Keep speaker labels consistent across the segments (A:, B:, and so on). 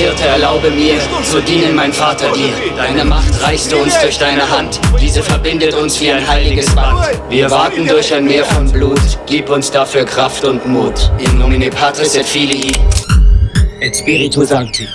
A: Hirte, erlaube mir, zu dienen, mein Vater, dir. Deine Macht reichst du uns durch deine Hand. Diese verbindet uns wie ein heiliges Band. Wir warten durch ein Meer von Blut. Gib uns dafür Kraft und Mut. In nomine Patris et Filii
B: et Spiritu Sancti.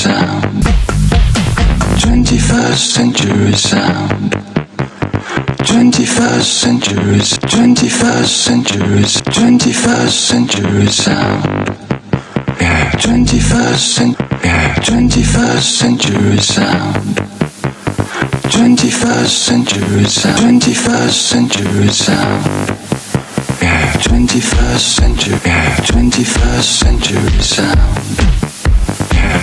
B: sound, 21st century sound, 21st century, 21st century, 21st century sound, yeah, 21st century, yeah, 21st century sound. 21st century sound. 21st century sound. Yeah. 21st century yeah. 21st century sound.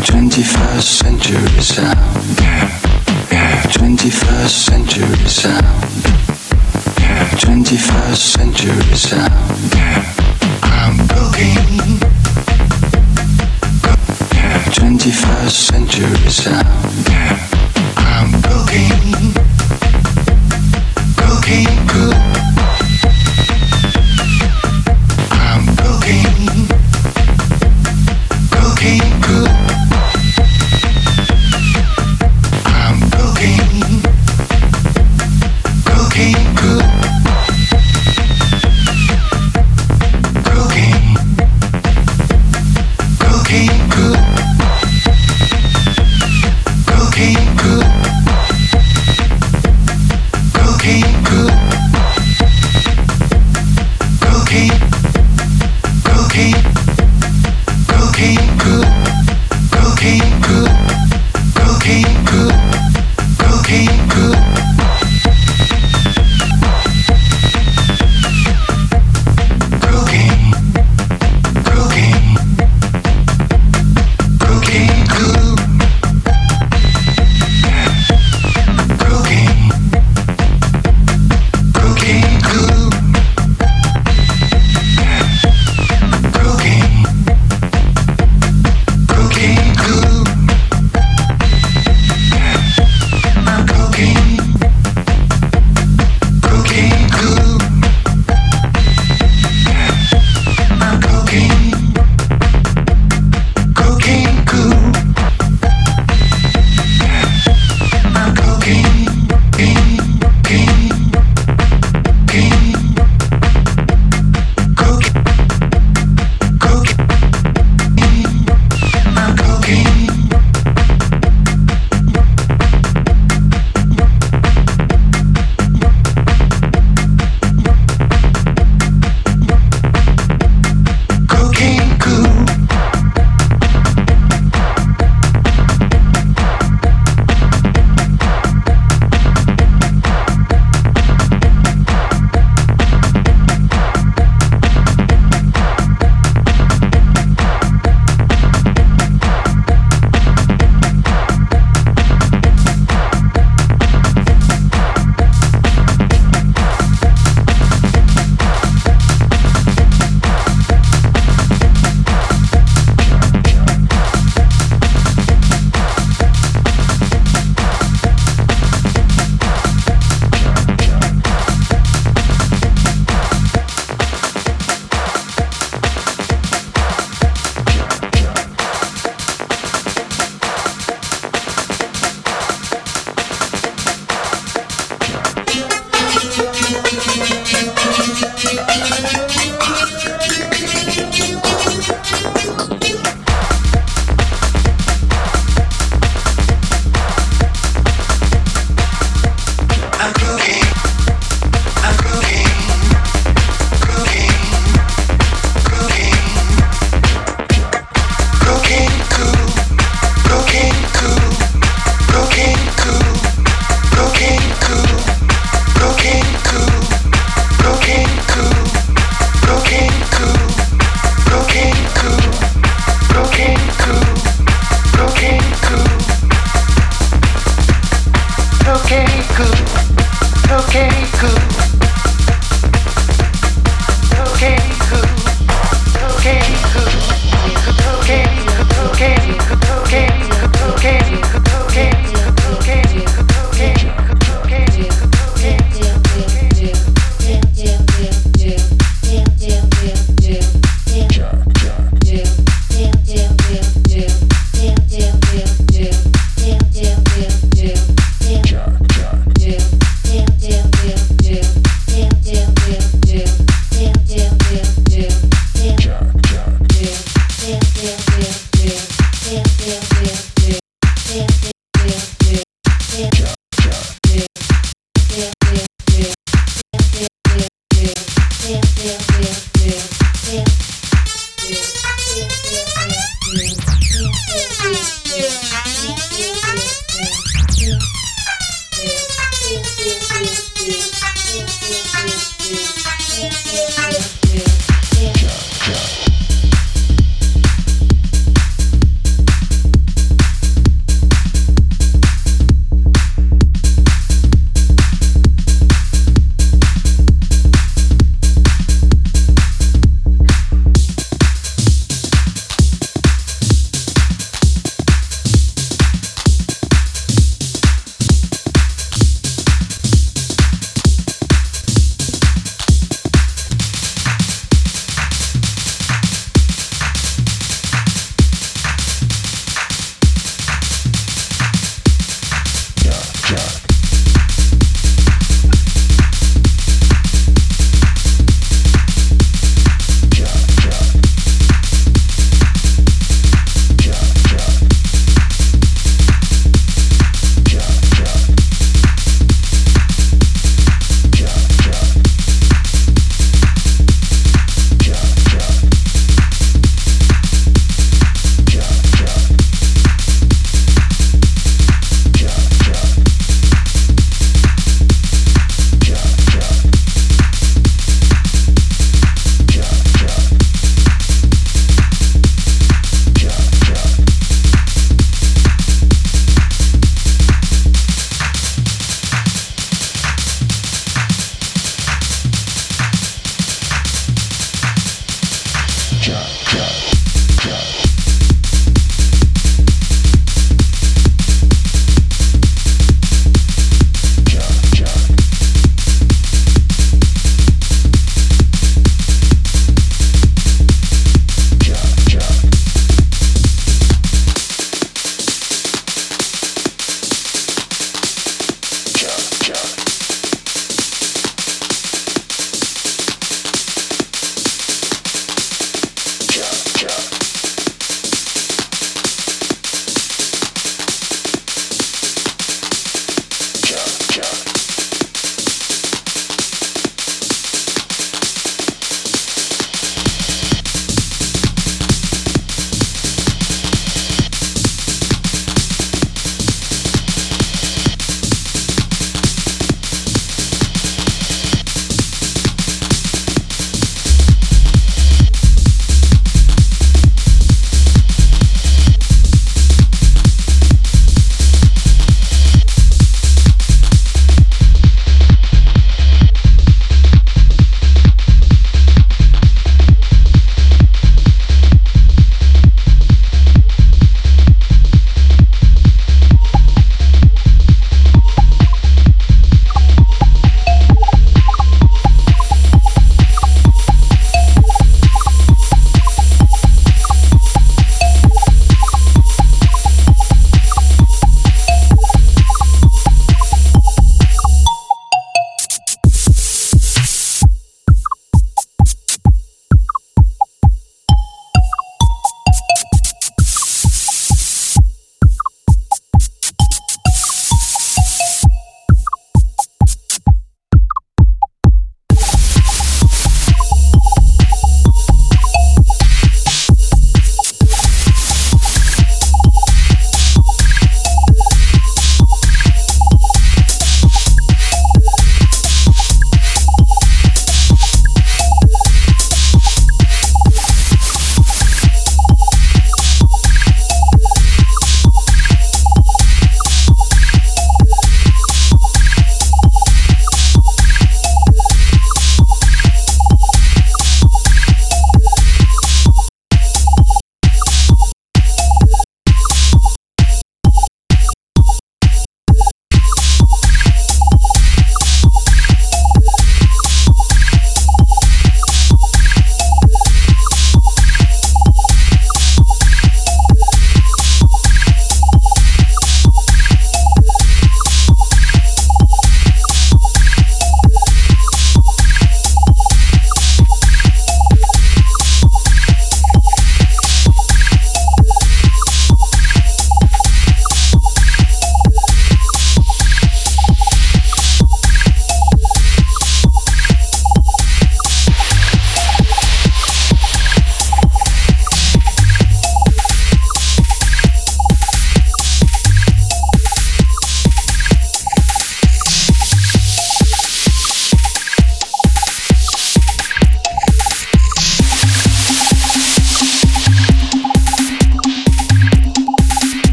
B: 21st century sound. 21st century sound. 21st century sound. I'm cooking. 21st century sound. I'm cooking. Cooking, cooking.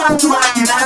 C: curang curang aja